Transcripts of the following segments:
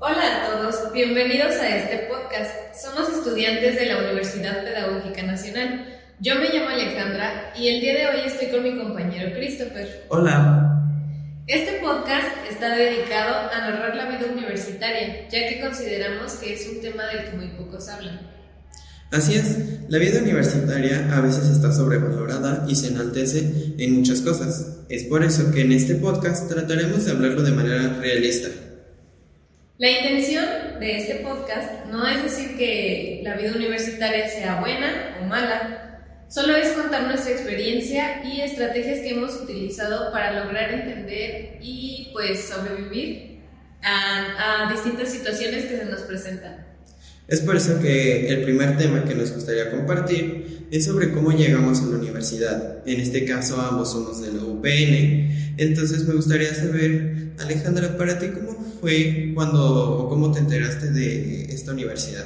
Hola a todos, bienvenidos a este podcast. Somos estudiantes de la Universidad Pedagógica Nacional. Yo me llamo Alejandra y el día de hoy estoy con mi compañero Christopher. Hola. Este podcast está dedicado a narrar la vida universitaria, ya que consideramos que es un tema del que muy pocos hablan. Así es, la vida universitaria a veces está sobrevalorada y se enaltece en muchas cosas. Es por eso que en este podcast trataremos de hablarlo de manera realista. La intención de este podcast no es decir que la vida universitaria sea buena o mala, solo es contar nuestra experiencia y estrategias que hemos utilizado para lograr entender y pues sobrevivir a, a distintas situaciones que se nos presentan. Es por eso que el primer tema que nos gustaría compartir es sobre cómo llegamos a la universidad. En este caso ambos somos de la UPN. Entonces me gustaría saber, Alejandra, para ti, ¿cómo fue cuando o cómo te enteraste de esta universidad?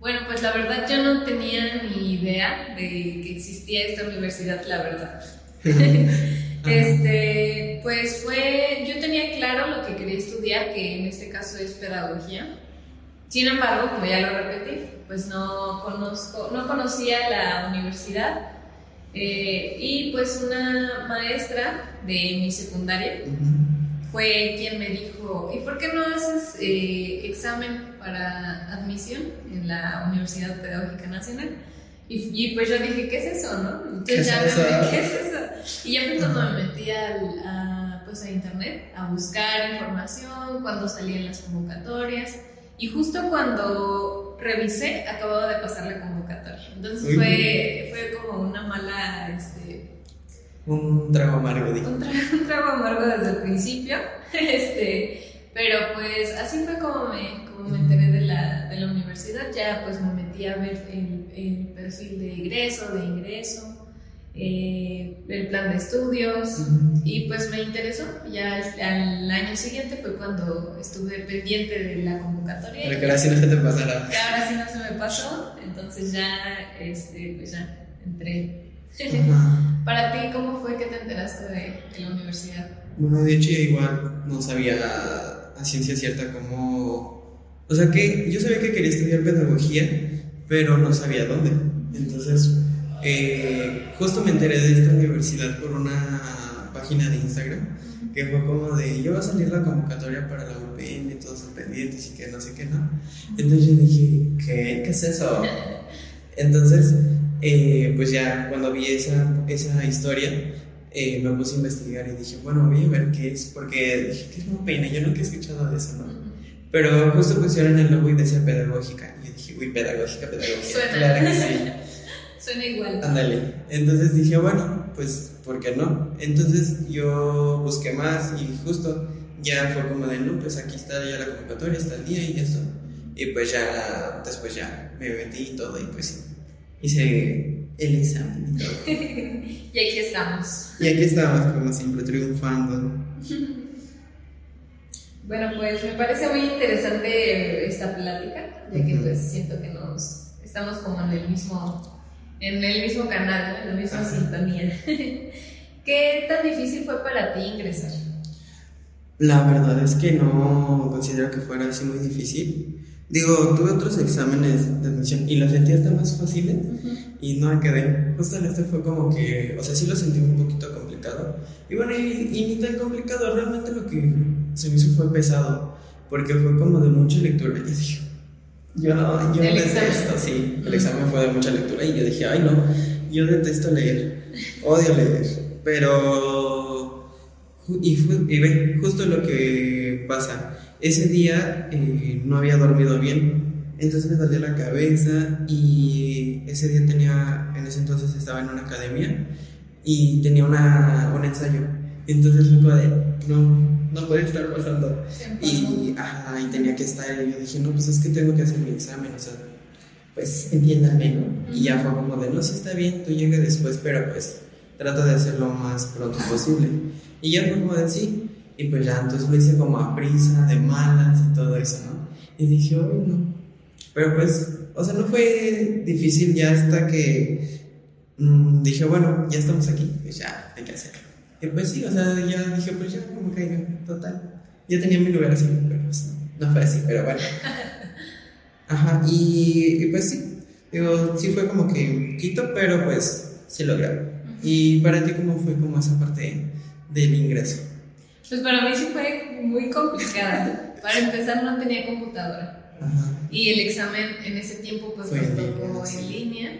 Bueno, pues la verdad yo no tenía ni idea de que existía esta universidad, la verdad. este, pues fue, yo tenía claro lo que quería estudiar, que en este caso es pedagogía. Sin embargo, como ya lo repetí, pues no, conozco, no conocía la universidad eh, y pues una maestra de mi secundaria fue quien me dijo, ¿y por qué no haces eh, examen para admisión en la Universidad Pedagógica Nacional? Y, pues yo dije, ¿qué es eso, no? Entonces ya me ¿qué es eso? Y ya fue cuando me metí a, pues a internet a buscar información, cuando salían las convocatorias. Y justo cuando revisé, acababa de pasar la convocatoria. Entonces fue, fue como una mala... Este, un trago amargo, digo. Un, trago amargo desde el principio. Este, pero pues así fue como me, como me enteré de la, de la universidad. Ya pues me metí a ver el, el perfil de ingreso, de ingreso eh, el plan de estudios y pues me interesó. Ya al, año siguiente fue cuando estuve pendiente de la convocatoria. Pero que ahora sí no se te pasará. Que ahora sí no se me pasó, entonces ya, este, pues ya entré. Para ti, ¿cómo fue que te enteraste de, la universidad? Bueno, de hecho igual no sabía a ciencia cierta cómo... O sea que yo sabía que quería estudiar pedagogía, pero no sabía dónde. Entonces eh, justo me enteré de esta universidad por una página de Instagram que fue como de, yo va a salir la convocatoria para la UPN, todos son pendientes y que no sé qué, ¿no? Entonces yo dije, ¿qué? ¿Qué es eso? Entonces, eh, pues ya cuando vi esa, esa historia, eh, me puse a investigar y dije, bueno, voy a ver qué es, porque dije, ¿qué es la UPN? Yo nunca he escuchado de eso, ¿no? Pero justo pusieron el logo y decía pedagógica. Y yo dije, uy, pedagógica, pedagógica. Claro que sí. Suena igual. Ándale. Entonces dije, bueno, pues, ¿por qué no? Entonces yo busqué más y justo ya fue como de, no, pues aquí está ya la convocatoria, está el día y eso. Y pues ya, después ya me metí y todo y pues hice el examen y todo. y aquí estamos. Y aquí estamos, como siempre, triunfando. Bueno, pues me parece muy interesante esta plática, ya que pues siento que nos estamos como en el mismo en el mismo canal, en la misma sintonía. ¿Qué tan difícil fue para ti ingresar? La verdad es que no considero que fuera así muy difícil. Digo, tuve otros exámenes de admisión y los sentí hasta más fáciles y no me quedé. Justo en este fue como que, o sea, sí lo sentí un poquito complicado. Y bueno, y, ni tan complicado, realmente lo que se me hizo fue pesado, porque fue como de mucha lectura. Y dije, yo, yo detesto, sí, el examen fue de mucha lectura y yo dije, ay no, yo detesto leer, odio leer, pero... Y, y ve, justo lo que pasa, ese día eh, no había dormido bien, entonces me dolía la cabeza y ese día tenía, en ese entonces estaba en una academia y tenía una, un ensayo, entonces fue como de, no, no puede estar pasando. Y, ajá, y tenía que estar, y yo dije, no, pues es que tengo que hacer mi examen, o sea, pues entiéndame, ¿no? Y ya fue como de, no, sí está bien, tú llegue después, pero pues trata de hacerlo lo más pronto posible. Y ya fue como de, sí, y pues ya, entonces lo hice como a prisa, de malas y todo eso, ¿no? Y dije, no. Pero pues, o sea, no fue difícil ya hasta que mm, dije, bueno, ya estamos aquí, pues ya, hay que hacerlo. Y pues sí, o sea, ya dije, pues ya, como caiga, total. Ya tenía mi lugar así, pero pues no fue así, pero bueno. Ajá, y, y pues sí, digo, sí fue como que quito, pero pues sí lograron. ¿Y para ti cómo fue como esa parte del ingreso? Pues para mí sí fue muy complicada. Para empezar no tenía computadora. Ajá. Y el examen en ese tiempo pues Fue nos tocó en línea,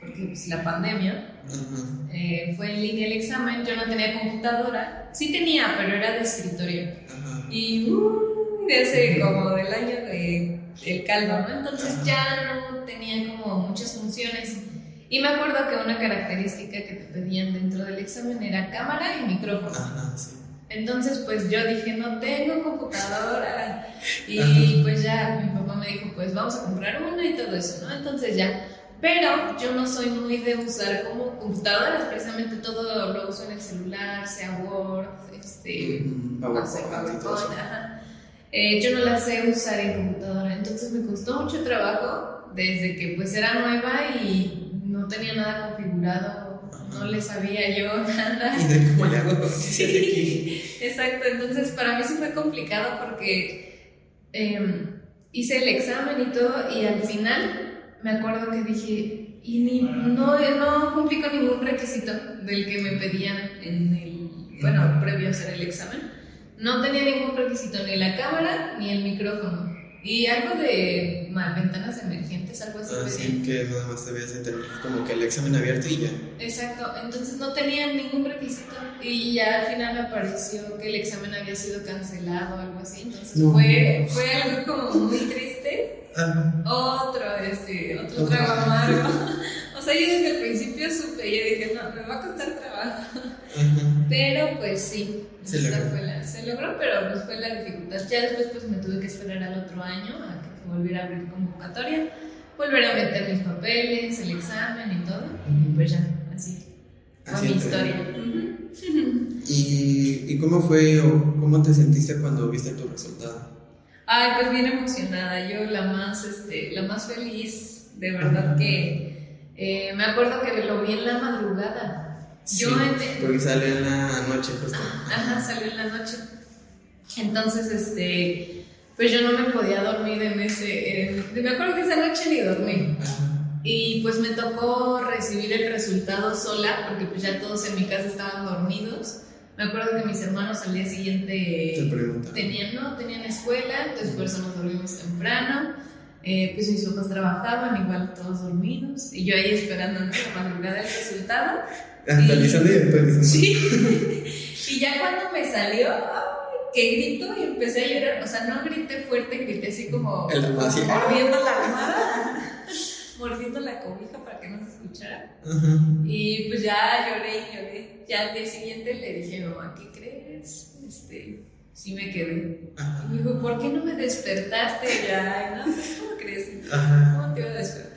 porque pues la pandemia. Ajá. Eh, fue en línea el examen, yo no tenía computadora. Sí tenía, pero era de escritorio. Ajá. Y uh, de hace como del año de el caldo, ¿no? Entonces ya no tenía como muchas funciones. Y me acuerdo que una característica que te pedían dentro del examen era cámara y micrófono. Sí. Entonces, pues yo dije, no tengo computadora. Y pues ya mi papá me dijo, pues vamos a comprar una y todo eso, ¿no? Entonces ya. Pero yo no soy muy de usar como computadoras, precisamente todo lo uso en el celular, sea Word, este, Mm, no sé, PowerPoint ajá. Eh, yo no la sé usar en computadora, entonces me costó mucho trabajo desde que pues era nueva y no tenía nada configurado, no le sabía yo nada. ¿Y de cómo le hago? Sí, aquí. Exacto, entonces para mí sí fue complicado porque em, hice el examen y todo y al final me acuerdo que dije, y ni, no, no cumplí con ningún requisito del que me pedían en el, bueno, previo a hacer el examen. No tenía ningún requisito, ni la cámara ni el micrófono. Y algo de ma, ventanas emergentes, algo así. Así que nada más debías de tener como que el examen abierto y ya. Exacto, entonces no tenían ningún requisito y ya al final me apareció que el examen había sido cancelado o algo así, entonces No. fue, fue algo como muy triste. Ajá. Otro, este, otro Otro. trago amargo. O sea, yo desde el principio supe y dije, no, me va a costar trabajo. Ajá. Pero pues sí, Se logró. fue la- se logró, pero pues fue la dificultad. Ya después pues me tuve que esperar al otro año a que se volviera a abrir convocatoria, volver a meter mis papeles, el examen y todo. Y pues ya, así fue Así mi historia. ¿Y, ¿Y cómo fue o cómo te sentiste cuando viste tu resultado? Ay, pues bien emocionada, yo la más, este, la más feliz, de verdad que eh, me acuerdo que lo vi en la madrugada. Yo Sí, en- porque sale en la noche justo. Ajá, salió en la noche. Entonces, este, pues yo no me podía dormir en ese, en- me acuerdo que esa noche ni dormí. Ajá. Y pues me tocó recibir el resultado sola, porque pues ya todos en mi casa estaban dormidos. Me acuerdo que mis hermanos al día Te siguiente tenían, no, tenían escuela, entonces por eso nos dormimos temprano. Eh, pues mis papás trabajaban, igual todos dormidos, y yo ahí esperando ¿no? la madrugada el resultado. Y actualizando. Sí. y ya cuando me salió, que grito y empecé a llorar. O sea, no grité fuerte, grité así como mordiendo la almohada, mordiendo la cobija para que no se escuchara. Y pues ya lloré y lloré. Ya al día siguiente le dije, mamá, ¿qué crees? Este, sí me quedé. Ajá. Y me dijo, ¿por qué no me despertaste ya? No, pues, ¿cómo crees? Ajá. ¿Cómo te iba a despertar?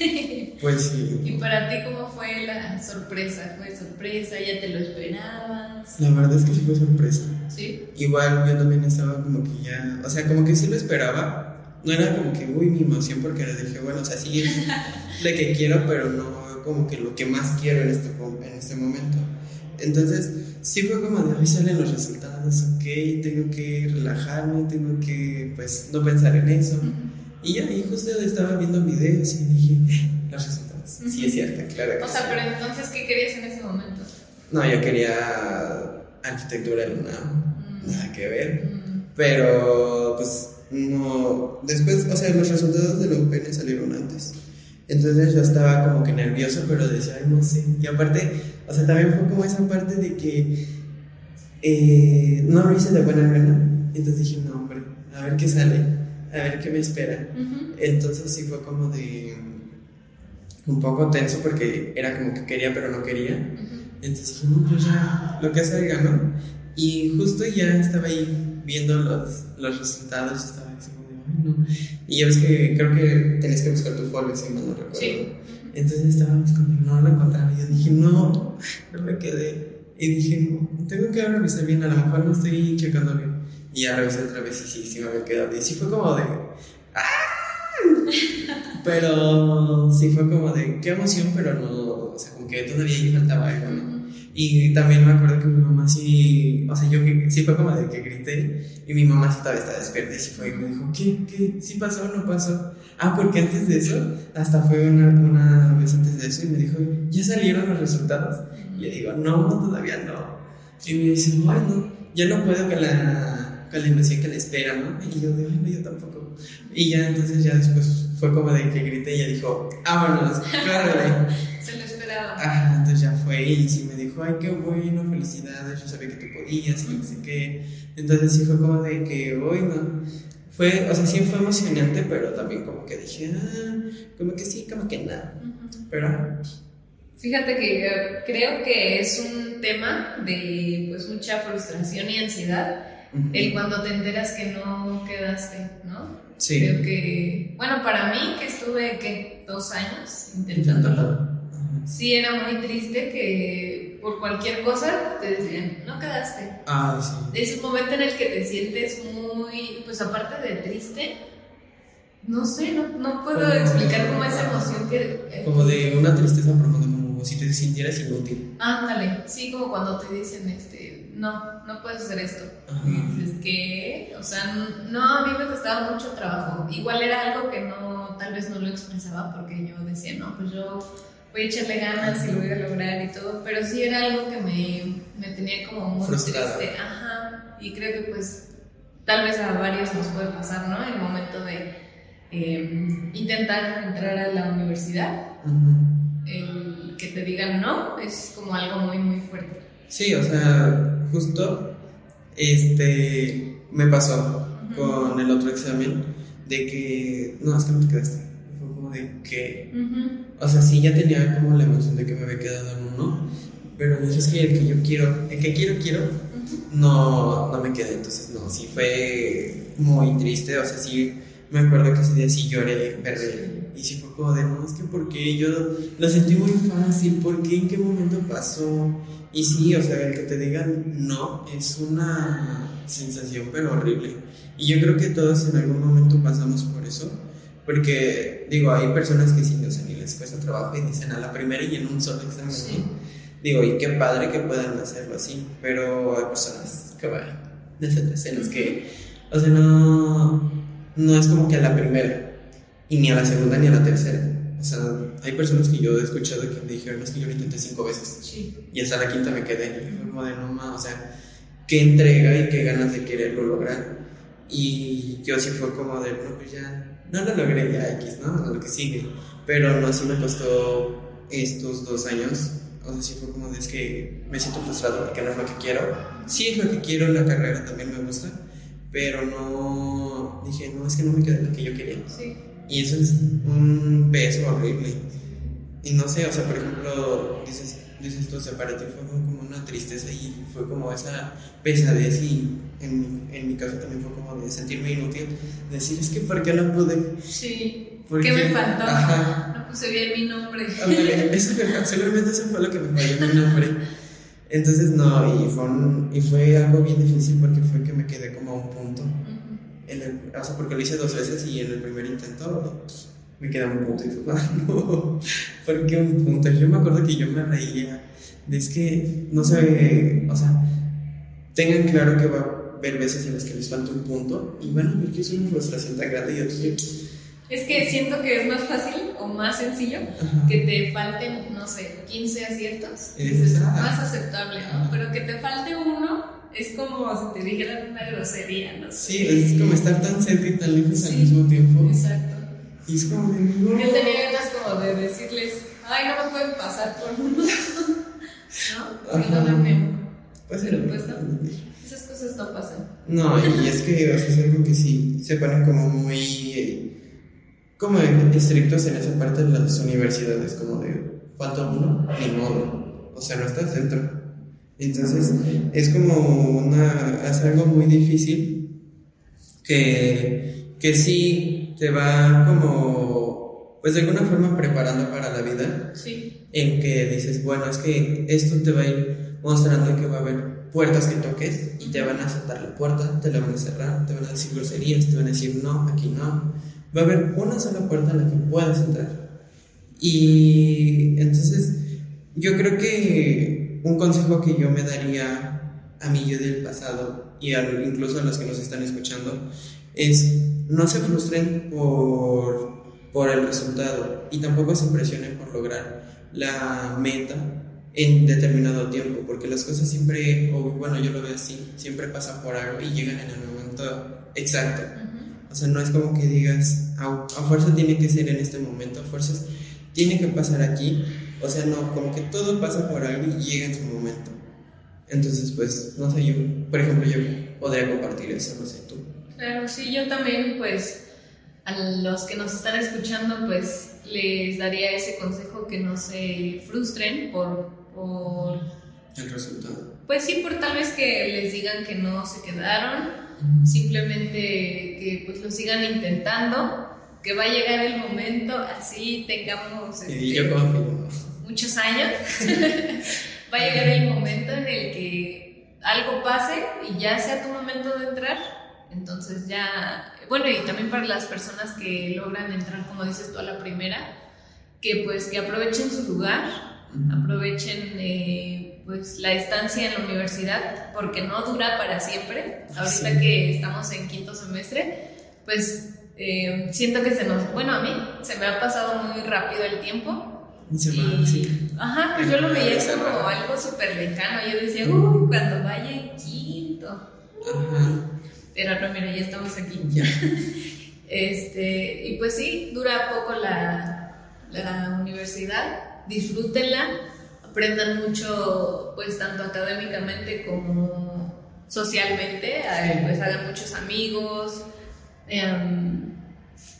Pues sí. Y para ti, ¿cómo fue la sorpresa? ¿Fue sorpresa? ¿Ya te lo esperabas? La verdad es que sí fue sorpresa. ¿Sí? Igual yo también estaba como que ya, o sea, como que sí lo esperaba. No era como que, uy, mi emoción, porque le dije, bueno, o sea, sí es lo que quiero, pero no como que lo que más quiero en este, en este momento. Entonces, sí fue como de, hoy salen los resultados, ok, tengo que relajarme, tengo que, pues, no pensar en eso. Y ya, y justo estaba viendo videos y dije, los resultados. Sí, es cierto, claro. que O sea, sí. pero entonces, ¿qué querías en ese momento? No, yo quería arquitectura en UNAM, Mm, nada que ver. mm, Pero, pues, no. Después, o sea, los resultados de la UPN salieron antes. Entonces yo estaba como que nervioso, pero decía, ay, no sé. Y aparte, o sea, también fue como esa parte de que eh, no lo hice de buena gana. Entonces dije, no, hombre, a ver qué sale, a ver qué me espera. Entonces sí fue como de. un poco tenso porque era como que quería, pero no quería. Entonces dije, no, pues ya, lo que salga, ¿no? Y justo ya estaba ahí viendo los, los resultados, estaba ay, no. Y ya ves que creo que tenías que buscar tu folio, si mal no recuerdo. Sí. Entonces estábamos como, no lo encontraba. Y yo dije, no, no me quedé. Y dije, no, tengo que revisar bien, a lo mejor no estoy checando bien. Y ya revisé otra vez y sí, sí me había quedado. Y sí fue como de, ¡ah! Pero sí fue como de, qué emoción, pero no, o sea, como que todavía ahí faltaba algo, ¿no? Y también me acuerdo que mi mamá sí, o sea, yo sí fue como de que grité y mi mamá sí todavía estaba despierta y sí fue y me dijo, ¿qué? ¿Qué? ¿Sí pasó o no pasó? Ah, porque antes de eso, hasta fue una, una vez antes de eso y me dijo, ¿ya salieron los resultados? Y le digo, no, todavía no. Y me dice, bueno, ya no puedo con la, con la emoción que le espera, ¿no? Y yo digo, no, yo tampoco. Y ya entonces ya después fue como de que grité y ella dijo, vámonos, córrele. Se lo esperaba. Ajá, entonces ya fue y sí me dijo, ay, qué bueno, felicidades, yo sabía que tú podías y no sé qué. Entonces sí fue como de que, hoy no. Fue, o sea, sí fue emocionante, pero también como que dije, ah, como que sí, como que nada. Pero. Fíjate que eh, creo que es un tema de pues mucha frustración y ansiedad el cuando te enteras que no quedaste, ¿no? Sí. Creo que, bueno, para mí que estuve, ¿qué? Dos años intentándolo. Sí, era muy triste que por cualquier cosa te decían, no quedaste. Ah, sí. Es un momento en el que te sientes muy, pues aparte de triste, no sé, no, no puedo Como- explicar cómo esa emoción que... eh, Como de una tristeza profunda, como si te sintieras inútil. Ándale, sí, como cuando te dicen, este, no, no puedes hacer esto. Ajá. Y dices, ¿qué? O sea, no, a mí me costaba mucho trabajo. Igual era algo que no, tal vez no lo expresaba porque yo decía, no, pues yo voy a echarle ganas y lo voy a lograr y todo, pero sí era algo que me, me tenía como muy Frustrada. triste. Ajá, y creo que pues tal vez a varios nos puede pasar, ¿no? El momento de eh, intentar entrar a la universidad, el que te digan no es como algo muy, muy fuerte. Sí, o sea, justo este me pasó con el otro examen de que no, es que no te quedaste. Como de que, Ujú. o sea, sí ya tenía como la emoción de que me había quedado en uno, pero dije es que el que yo quiero, el que quiero, quiero, no, no me quedé. Entonces, no, sí fue muy triste, o sea, sí me acuerdo que ese día sí lloré, berré. Y sí fue como de, no, es que porque yo lo sentí muy fácil, ¿por qué? ¿En qué momento pasó? Y sí, o sea, el que te digan no es una sensación pero horrible. Y yo creo que todos en algún momento pasamos por eso. Porque, digo, hay personas que sí, o sea, ni les cuesta trabajo y dicen a la primera y en un solo examen. Sí. ¿no? Digo, y qué padre que puedan hacerlo así. Pero hay personas que esas en las que, o sea, no, no es como que a la primera. Y ni a la segunda ni a la tercera. O sea, hay personas que yo he escuchado que me dijeron, es que yo lo intenté cinco veces. Sí. Y hasta la quinta me quedé. Y como de no más, o sea, qué entrega y qué ganas de quererlo lograr. Y yo sí fue como de, no, pues ya, no lo logré, ya X, ¿no? A lo que sigue. Pero no, así me costó estos dos años. O sea, sí fue como de, es que me siento frustrado porque no es lo que quiero. Sí es lo que quiero, la carrera también me gusta. Pero no, dije, no, es que no me quedé lo que yo quería. Sí. Y eso es un peso horrible. Y no sé, o sea, por ejemplo, dices, dices tú, o sea, para ti fue como una tristeza y fue como esa pesadez y en mi, en mi caso también fue como de sentirme inútil, decir, es que ¿por qué no pude? Sí. ¿Por ¿Qué qué? me faltó? Ajá. No puse bien mi nombre. Ándale, eso me- seguramente eso fue lo que me falló mi nombre. Entonces, no, y fue, un- y fue algo bien difícil porque fue que me quedé como a un punto. En el, o sea, porque lo hice dos veces y en el primer intento me quedé a un punto y fue como, no, ¿por qué un punto? Yo me acuerdo que yo me reía de es que, no sé, o sea, tengan claro que va a haber veces en las que les falta un punto y bueno, porque es una frustración tan grande y otros que, Es que siento que es más fácil o más sencillo ajá, que te falten, no sé, 15 aciertos. Dices, Es más aceptable. ¿no? Pero que te falte uno es como si te dijeran una grosería, no sé. sí, es como estar tan cerca y tan lejos al Sí. mismo tiempo Exacto. Y es como de, no. Yo tenía ganas como de decirles, ay, no me pueden pasar por uno. ¿No? Perdóname. Pues, Pero pues no. Esas cosas no pasan. No, y es que o sea, es algo que sí se ponen como muy eh, como estrictos en esa parte de las universidades, como de falta uno, ni modo. O sea, no estás dentro. Entonces, es como una. es algo muy difícil que, que sí te va como. pues de alguna forma preparando para la vida Sí. en que dices, bueno, es que esto te va a ir mostrando que va a haber puertas que toques y te van a aceptar la puerta, te la van a cerrar, te van a decir groserías, te van a decir no, aquí no. Va a haber una sola puerta en la que puedas entrar. Y entonces yo creo que un consejo que yo me daría a mí yo del pasado y incluso a los que nos están escuchando es no se frustren por, por el resultado y tampoco se presionen por lograr la meta en determinado tiempo, porque las cosas siempre, o bueno, yo lo veo así, siempre pasan por algo y llegan en el momento exacto. O sea, no es como que digas, a, a, fuerza tiene que ser en este momento, a fuerzas tiene que pasar aquí. O sea, no, como que todo pasa por algo y llega en su momento. Entonces, pues, no sé, yo, por ejemplo, yo podría compartir eso, no sé, tú. Claro, sí, yo también, pues, a los que nos están escuchando, pues, les daría ese consejo que no se frustren por, por... El resultado. Pues sí, por tal vez que les digan que no se quedaron, simplemente que pues lo sigan intentando, que va a llegar el momento, así tengamos este, muchos años, va a llegar el momento en el que algo pase y ya sea tu momento de entrar entonces ya, bueno, y también para las personas que logran entrar, como dices tú, a la primera, que pues que aprovechen su lugar, aprovechen eh, pues la estancia en la universidad, porque no dura para siempre. Ahorita que estamos en quinto semestre, pues eh, siento que se nos, bueno, a mí se me ha pasado muy rápido el tiempo. Y, sí. Ajá, pues yo lo veía como algo súper lejano. Yo decía, uy, cuando vaya en quinto. Ajá. Pero no, mira, ya estamos aquí. Ya. Este, y pues sí, dura poco la, la universidad, disfrútenla, aprendan mucho, pues tanto académicamente como socialmente, pues hagan muchos amigos, em,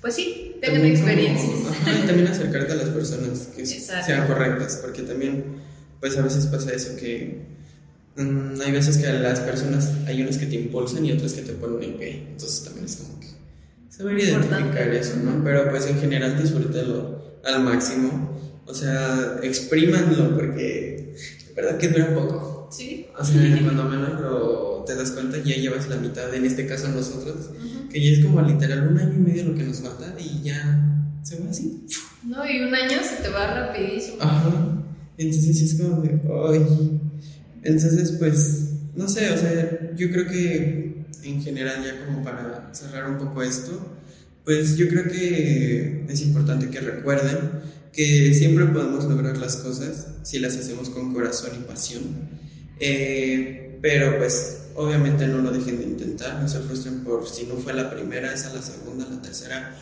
pues sí, tengan experiencias. y también acercarte a las personas que sean correctas, porque también, pues a veces pasa eso que Mm, hay veces que las personas, hay unas que te impulsan y otras que te ponen en pie. Entonces también es como que saber identificar eso, ¿no? Pero pues en general disfrútelo al máximo. O sea, exprímanlo porque de verdad que dura poco. Sí. O sea, cuando menos lo, te das cuenta ya llevas la mitad, en este caso nosotros, que ya es como literal un año y medio lo que nos falta y ya se va así. No, y un año se te va rapidísimo. Ajá. Entonces es como de, ay, entonces, pues, no sé, o sea, yo creo que en general ya como para cerrar un poco esto, pues yo creo que es importante que recuerden que siempre podemos lograr las cosas si las hacemos con corazón y pasión. Eh, pero pues obviamente no lo dejen de intentar, no se frustren por si no fue la primera, esa la segunda, la tercera.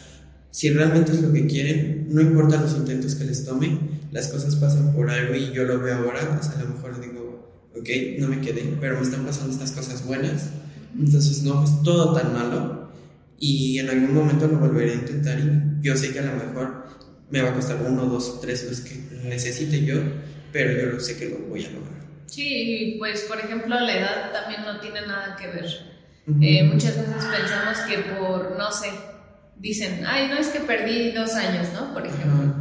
Si realmente es lo que quieren, no importa los intentos que les tomen, las cosas pasan por algo y yo lo veo ahora, o sea, a lo mejor digo, ok, no me quedé, pero me están pasando estas cosas buenas, entonces no es todo tan malo y en algún momento lo volveré a intentar y yo sé que a lo mejor me va a costar uno, dos, tres los que necesite yo, pero yo sé que lo voy a lograr. Sí, pues por ejemplo la edad también no tiene nada que ver. Eh, muchas veces pensamos que por, no sé, dicen, ay, no es que perdí dos años, ¿no? Por ejemplo.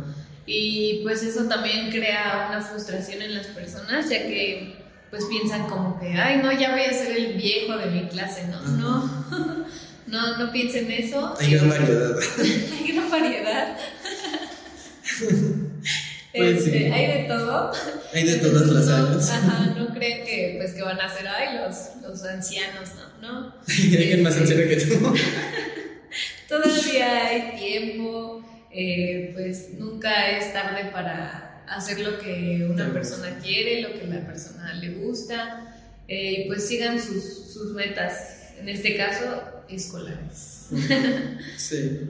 Y pues eso también crea una frustración en las personas, ya que pues piensan como que, ay, no, ya voy a ser el viejo de mi clase, ¿no? No, no, no piensen eso. Hay gran variedad. hay gran variedad. Pues este, Hay de todo. Hay de todas las años. Ajá, no creen que, pues, que van a ser, ay, los, los ancianos, ¿no? ¿No? Alguien más anciano que tú. Todavía hay tiempo, eh, pues nunca es tarde para hacer lo que una persona quiere, lo que la persona le gusta, eh, y pues sigan sus, sus, metas, en este caso, escolares. Sí.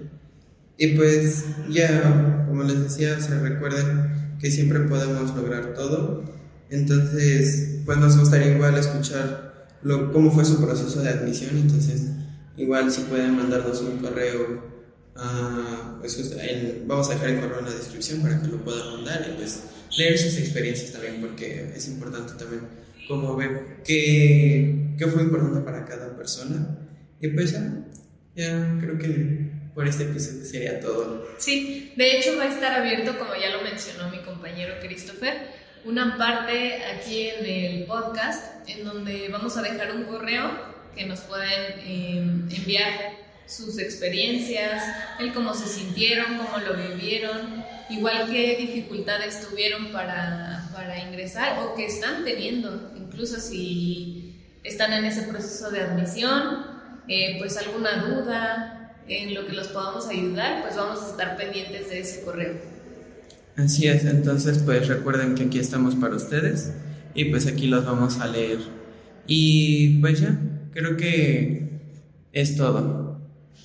Y pues ya, como les decía, se recuerden que siempre podemos lograr todo. Entonces, pues nos gustaría igual escuchar lo, cómo fue su proceso de admisión. Entonces, igual si pueden mandarnos un correo Ah, pues vamos a dejar el correo en la descripción para que lo puedan mandar y pues leer sus experiencias también porque es importante también como ver qué, qué fue importante para cada persona y pues ya, creo que por este episodio sería todo. Sí, de hecho va a estar abierto como ya lo mencionó mi compañero Christopher una parte aquí en el podcast en donde vamos a dejar un correo que nos pueden eh, enviar sus experiencias, el cómo se sintieron, cómo lo vivieron, igual qué dificultades tuvieron para, para ingresar o que están teniendo, incluso si están en ese proceso de admisión, eh, pues alguna duda en lo que los podamos ayudar, pues vamos a estar pendientes de ese correo. Así es, entonces pues recuerden que aquí estamos para ustedes y pues aquí los vamos a leer. Y pues ya, creo que es todo.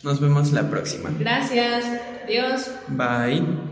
Nos vemos la próxima. Gracias. Adiós. Bye.